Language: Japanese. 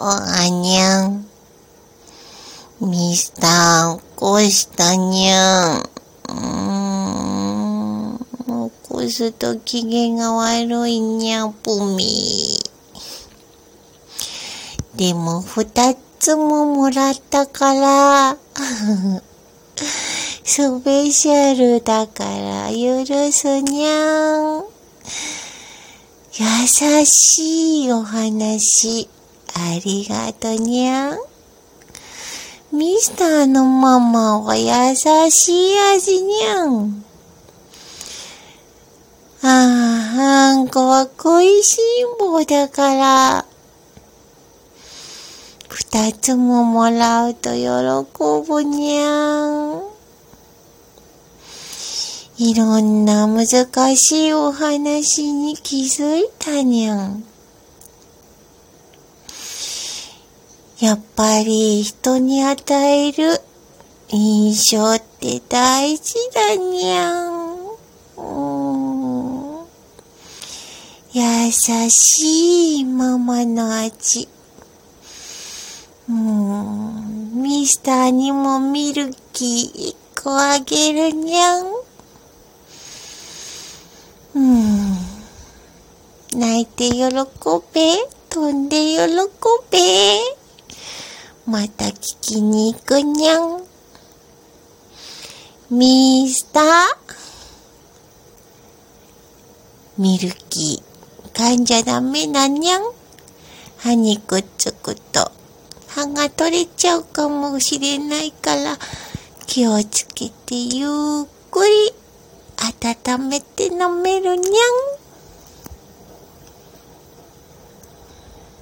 あにゃん。ミスター、起こしたにゃん。うーん。起こすと機嫌が悪いにゃん、ぷみ。でも二つももらったから、スペシャルだから許すにゃん。優しいお話、ありがとにゃん。ミスターのママは優しい味にゃん。ああ、あんこは恋しん坊だから。二つももらうと喜ぶにゃん。いろんな難しいお話に気づいたにゃん。やっぱり人に与える印象って大事だにゃん。優しいママの味。うん、ミスターにもミルキー一個あげるにゃ。ん。泣いて喜べ。飛んで喜べ。また聞きに行くにゃん。ミスター。ミルキー。噛んじゃダメなにゃん。歯にくっつくと歯が取れちゃうかもしれないから気をつけてゆっくり温めて飲めるにゃん。